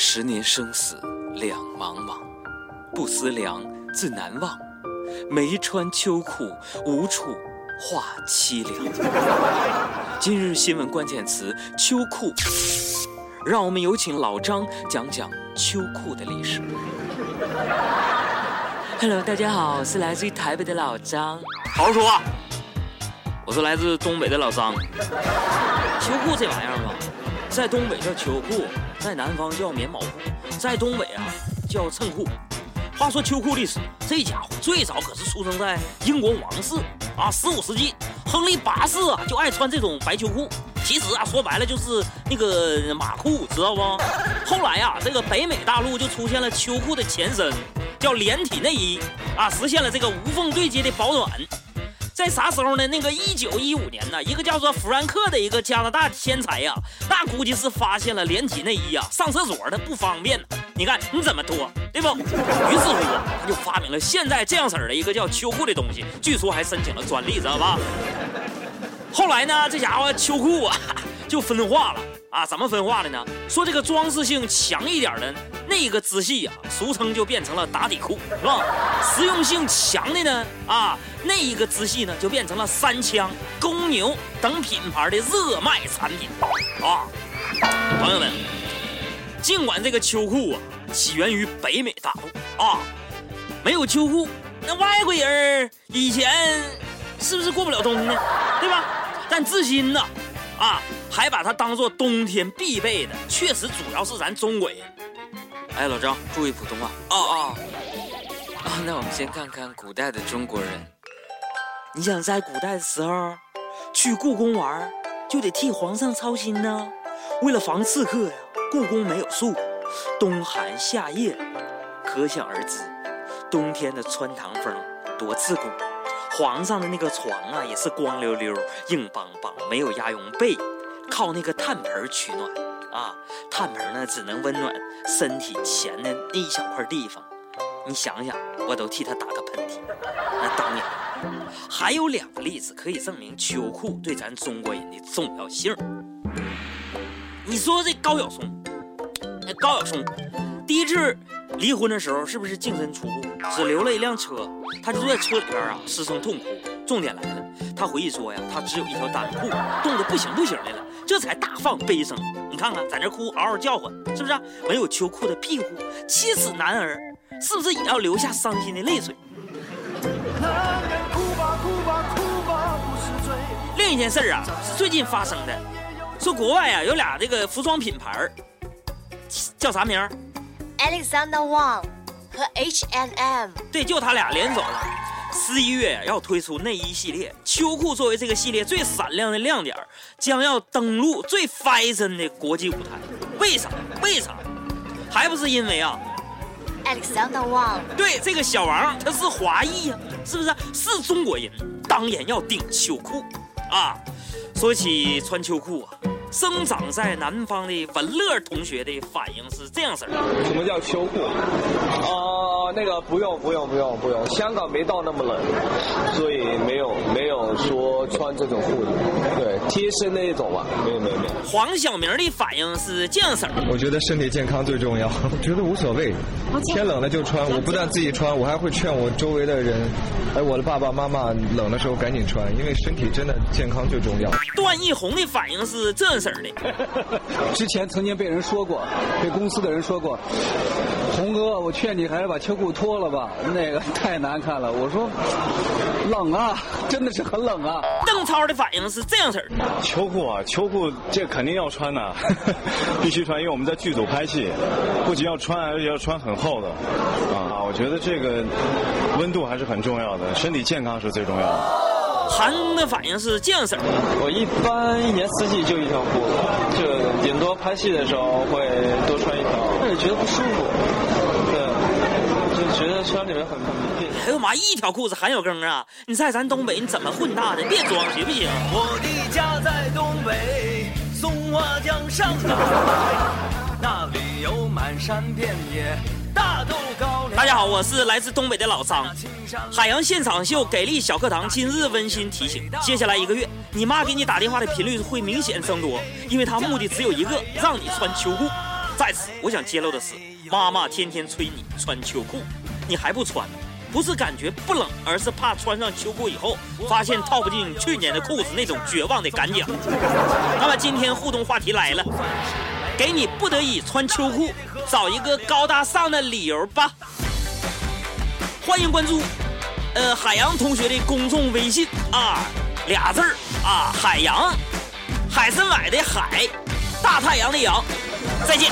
十年生死两茫茫，不思量，自难忘。没穿秋裤，无处话凄凉。今日新闻关键词：秋裤。让我们有请老张讲讲秋裤的历史。Hello，大家好，我是来自于台北的老张。好好说话。我是来自东北的老张。秋裤这玩意儿吧，在东北叫秋裤，在南方叫棉毛裤，在东北啊叫衬裤。话说秋裤历史，这家伙最早可是出生在英国王室啊，十五世纪，亨利八世啊就爱穿这种白秋裤。其实啊，说白了就是那个马裤，知道不？后来啊，这个北美大陆就出现了秋裤的前身，叫连体内衣啊，实现了这个无缝对接的保暖。在啥时候呢？那个一九一五年呢，一个叫做弗兰克的一个加拿大天才呀，那估计是发现了连体内衣呀，上厕所它不方便。你看你怎么脱，对不？于是乎，他就发明了现在这样式儿的一个叫秋裤的东西，据说还申请了专利，知道吧？后来呢，这家伙秋裤啊 就分化了。啊，怎么分化的呢？说这个装饰性强一点的那个支系呀，俗称就变成了打底裤，是吧？实用性强的呢，啊，那一个支系呢就变成了三枪、公牛等品牌的热卖产品，啊，朋友们，尽管这个秋裤啊起源于北美大陆啊，没有秋裤，那外国人以前是不是过不了冬呢？对吧？但至今呢，还把它当做冬天必备的，确实主要是咱中国人。哎，老张，注意普通话。哦哦。啊，那我们先看看古代的中国人。你想在古代的时候，去故宫玩，就得替皇上操心呢。为了防刺客呀，故宫没有树，冬寒夏夜，可想而知，冬天的穿堂风多刺骨。皇上的那个床啊，也是光溜溜、硬邦邦，没有鸭绒被。靠那个炭盆取暖啊，炭盆呢只能温暖身体前的那一小块地方。你想想，我都替他打个喷嚏。那当然，还有两个例子可以证明秋裤对咱中国人的重要性。你说这高晓松，那高晓松第一次离婚的时候是不是净身出户，只留了一辆车？他就在车里边啊失声痛哭。重点来了，他回忆说呀，他只有一条单裤，冻得不行不行的了。这才大放悲声，你看看，在那哭，嗷嗷叫唤，是不是？没有秋裤的庇护，妻子男儿是不是也要流下伤心的泪水？男人哭吧哭吧哭吧不是罪另一件事啊，是最近发生的，说国外啊有俩这个服装品牌叫啥名？Alexander Wang 和 H&M。对，就他俩联手了。十一月要推出内衣系列，秋裤作为这个系列最闪亮的亮点，将要登陆最 fashion 的国际舞台。为啥？为啥？还不是因为啊，Alexander Wang。对，这个小王他是华裔呀，是不是？是中国人，当然要顶秋裤啊。说起穿秋裤啊。生长在南方的文乐同学的反应是这样式的：什么叫秋裤？啊，那个不用不用不用不用，香港没到那么冷，所以没有没有说穿这种裤子，对，贴身的那种吧，没有没有没有。黄晓明的反应是这样式儿我觉得身体健康最重要，我 觉得无所谓，天冷了就穿。我不但自己穿，我还会劝我周围的人，哎，我的爸爸妈妈冷的时候赶紧穿，因为身体真的健康最重要。段奕宏的反应是这。样式儿的，之前曾经被人说过，被公司的人说过，红哥，我劝你还是把秋裤脱了吧，那个 太难看了。我说冷啊，真的是很冷啊。邓超的反应是这样式儿的：秋裤啊，秋裤这肯定要穿的，必须穿，因为我们在剧组拍戏，不仅要穿，而且要穿很厚的。啊，我觉得这个温度还是很重要的，身体健康是最重要的。韩的反应是这样式儿，我一般一年四季就一条裤子，就顶多拍戏的时候会多穿一条，但是觉得不舒服，对，就觉得穿里面很很哎呦妈，一条裤子韩小庚啊！你在咱东北你怎么混大的？别装行不行？我的家上，那里有满山遍野大豆高粱。大家好，我是来自东北的老张。海洋现场秀给力小课堂今日温馨提醒：接下来一个月，你妈给你打电话的频率会明显增多，因为她目的只有一个，让你穿秋裤。在此，我想揭露的是，妈妈天天催你穿秋裤，你还不穿，不是感觉不冷，而是怕穿上秋裤以后，发现套不进去年的裤子那种绝望的感觉。那么今天互动话题来了，给你不得已穿秋裤，找一个高大上的理由吧。欢迎关注，呃，海洋同学的公众微信啊，俩字儿啊，海洋，海参崴的海，大太阳的阳，再见。